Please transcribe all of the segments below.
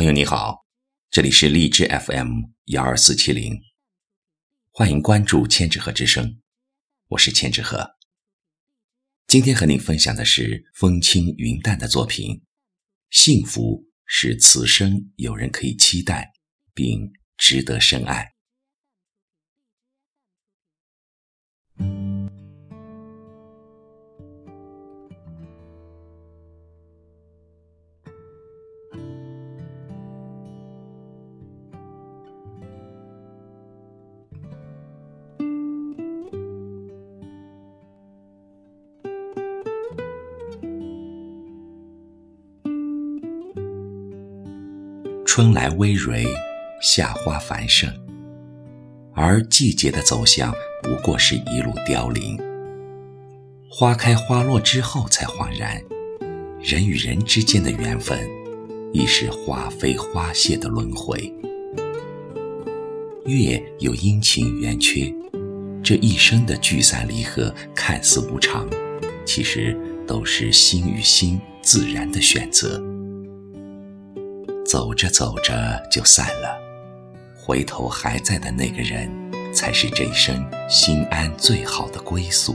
朋友你好，这里是荔枝 FM 幺二四七零，欢迎关注千纸鹤之声，我是千纸鹤。今天和您分享的是风轻云淡的作品。幸福是此生有人可以期待，并值得深爱。春来微蕤，夏花繁盛，而季节的走向不过是一路凋零。花开花落之后，才恍然，人与人之间的缘分，亦是花飞花谢的轮回。月有阴晴圆缺，这一生的聚散离合看似无常，其实都是心与心自然的选择。走着走着就散了，回头还在的那个人，才是这一生心安最好的归宿。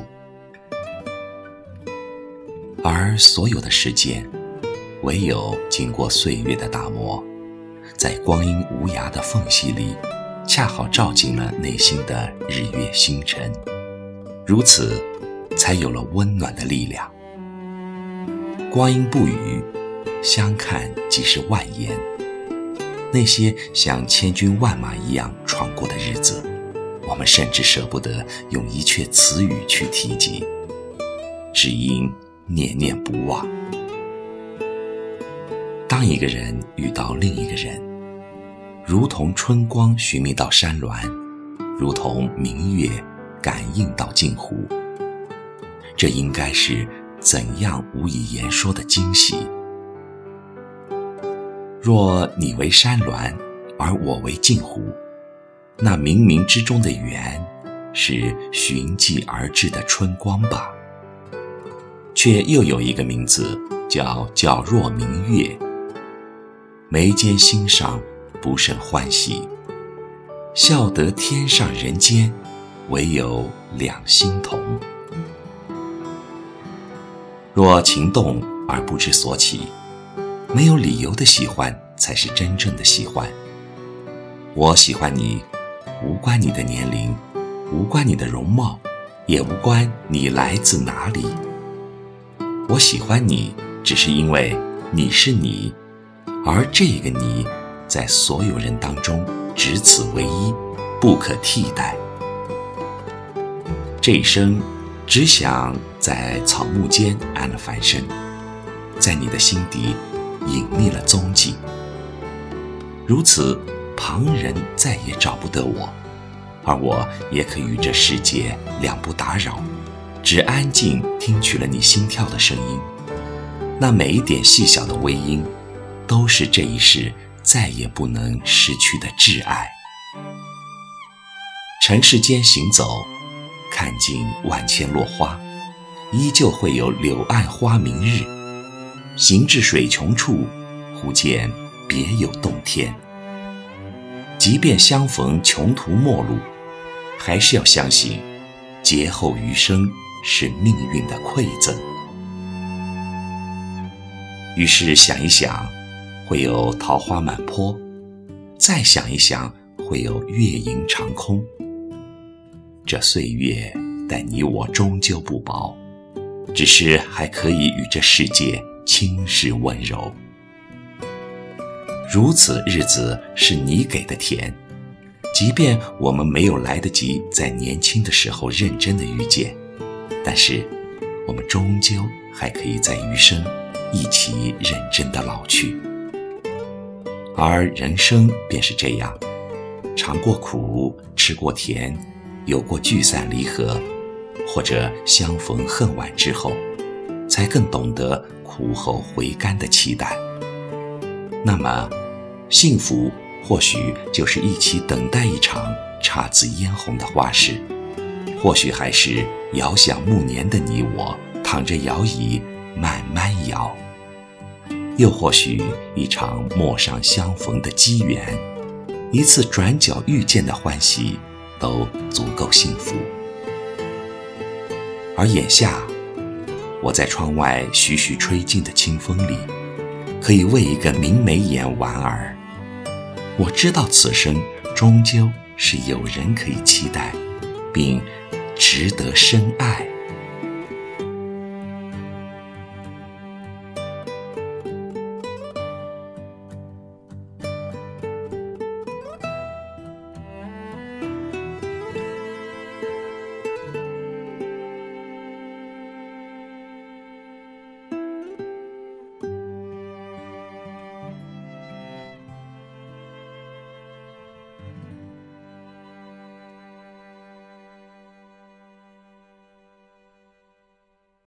而所有的时间，唯有经过岁月的打磨，在光阴无涯的缝隙里，恰好照进了内心的日月星辰，如此，才有了温暖的力量。光阴不语。相看即是万言。那些像千军万马一样闯过的日子，我们甚至舍不得用一阙词语去提及，只因念念不忘。当一个人遇到另一个人，如同春光寻觅到山峦，如同明月感应到镜湖，这应该是怎样无以言说的惊喜！若你为山峦，而我为镜湖，那冥冥之中的缘，是寻迹而至的春光吧？却又有一个名字叫皎若明月。眉间心上不胜欢喜，笑得天上人间，唯有两心同。若情动而不知所起。没有理由的喜欢才是真正的喜欢。我喜欢你，无关你的年龄，无关你的容貌，也无关你来自哪里。我喜欢你，只是因为你是你，而这个你，在所有人当中只此唯一，不可替代。这一生，只想在草木间安了凡身，在你的心底。隐匿了踪迹，如此，旁人再也找不得我，而我也可与这世界两不打扰，只安静听取了你心跳的声音。那每一点细小的微音，都是这一世再也不能失去的挚爱。尘世间行走，看尽万千落花，依旧会有柳暗花明日。行至水穷处，忽见别有洞天。即便相逢穷途末路，还是要相信，劫后余生是命运的馈赠。于是想一想，会有桃花满坡；再想一想，会有月影长空。这岁月待你我终究不薄，只是还可以与这世界。轻视温柔，如此日子是你给的甜。即便我们没有来得及在年轻的时候认真的遇见，但是我们终究还可以在余生一起认真的老去。而人生便是这样，尝过苦，吃过甜，有过聚散离合，或者相逢恨晚之后，才更懂得。苦后回甘的期待，那么，幸福或许就是一起等待一场姹紫嫣红的花事，或许还是遥想暮年的你我，躺着摇椅慢慢摇。又或许一场陌上相逢的机缘，一次转角遇见的欢喜，都足够幸福。而眼下，我在窗外徐徐吹进的清风里，可以为一个明眉眼莞尔。我知道此生终究是有人可以期待，并值得深爱。